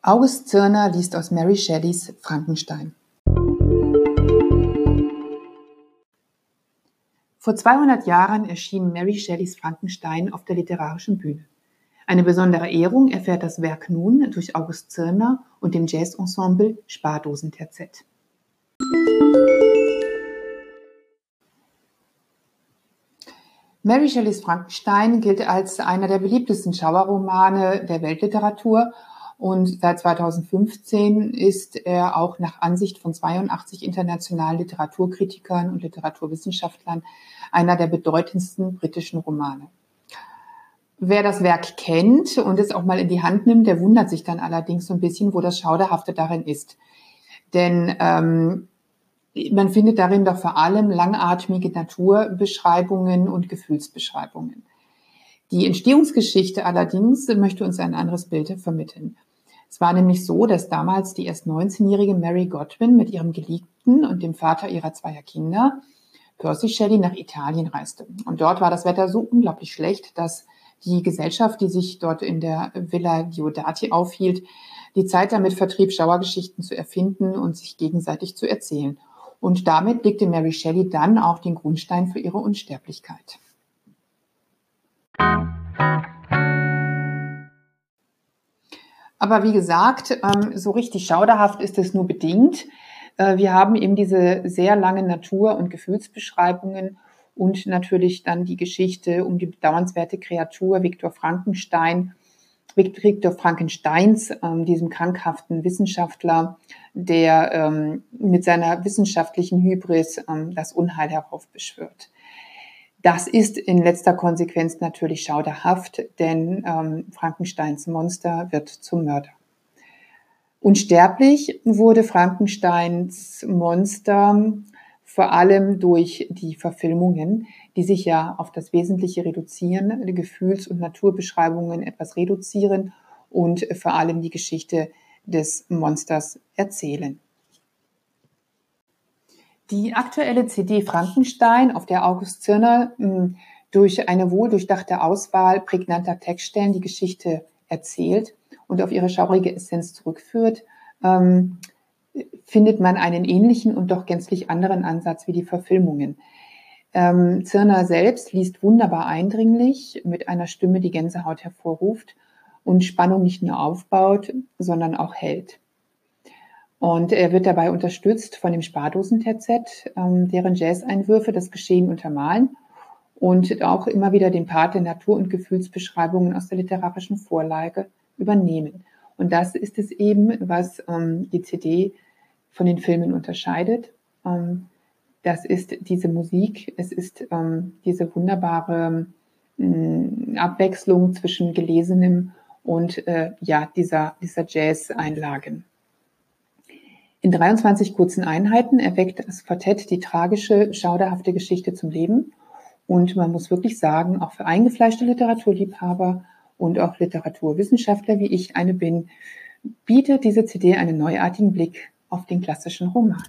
August Zirner liest aus Mary Shelleys Frankenstein. Vor 200 Jahren erschien Mary Shelleys Frankenstein auf der literarischen Bühne. Eine besondere Ehrung erfährt das Werk nun durch August Zirner und dem Jazzensemble Spardosenterzett. Mary Shelleys Frankenstein gilt als einer der beliebtesten Schauerromane der Weltliteratur und seit 2015 ist er auch nach Ansicht von 82 internationalen Literaturkritikern und Literaturwissenschaftlern einer der bedeutendsten britischen Romane. Wer das Werk kennt und es auch mal in die Hand nimmt, der wundert sich dann allerdings so ein bisschen, wo das Schauderhafte darin ist. Denn ähm, man findet darin doch vor allem langatmige Naturbeschreibungen und Gefühlsbeschreibungen. Die Entstehungsgeschichte allerdings möchte uns ein anderes Bild vermitteln. Es war nämlich so, dass damals die erst 19-jährige Mary Godwin mit ihrem Geliebten und dem Vater ihrer zweier Kinder, Percy Shelley, nach Italien reiste. Und dort war das Wetter so unglaublich schlecht, dass die Gesellschaft, die sich dort in der Villa Diodati aufhielt, die Zeit damit vertrieb, Schauergeschichten zu erfinden und sich gegenseitig zu erzählen. Und damit legte Mary Shelley dann auch den Grundstein für ihre Unsterblichkeit. Aber wie gesagt, ähm, so richtig schauderhaft ist es nur bedingt. Äh, wir haben eben diese sehr langen Natur- und Gefühlsbeschreibungen und natürlich dann die Geschichte um die bedauernswerte Kreatur Viktor Frankenstein, Viktor Frankensteins, ähm, diesem krankhaften Wissenschaftler, der ähm, mit seiner wissenschaftlichen Hybris das Unheil heraufbeschwört. Das ist in letzter Konsequenz natürlich schauderhaft, denn ähm, Frankensteins Monster wird zum Mörder. Unsterblich wurde Frankensteins Monster vor allem durch die Verfilmungen, die sich ja auf das Wesentliche reduzieren, Gefühls- und Naturbeschreibungen etwas reduzieren und vor allem die Geschichte des Monsters erzählen. Die aktuelle CD Frankenstein, auf der August Zirner hm, durch eine wohldurchdachte Auswahl prägnanter Textstellen die Geschichte erzählt und auf ihre schaurige Essenz zurückführt, ähm, findet man einen ähnlichen und doch gänzlich anderen Ansatz wie die Verfilmungen. Ähm, Zirner selbst liest wunderbar eindringlich mit einer Stimme, die Gänsehaut hervorruft und Spannung nicht nur aufbaut, sondern auch hält. Und er wird dabei unterstützt von dem Spardosen-TZ, ähm, deren Jazz-Einwürfe das Geschehen untermalen und auch immer wieder den Part der Natur- und Gefühlsbeschreibungen aus der literarischen Vorlage übernehmen. Und das ist es eben, was ähm, die CD von den Filmen unterscheidet. Ähm, das ist diese Musik, es ist diese wunderbare äh, Abwechslung zwischen Gelesenem und äh, ja, dieser, dieser Jazz-Einlagen. In 23 kurzen Einheiten erweckt das Quartett die tragische, schauderhafte Geschichte zum Leben. Und man muss wirklich sagen, auch für eingefleischte Literaturliebhaber und auch Literaturwissenschaftler, wie ich eine bin, bietet diese CD einen neuartigen Blick auf den klassischen Roman.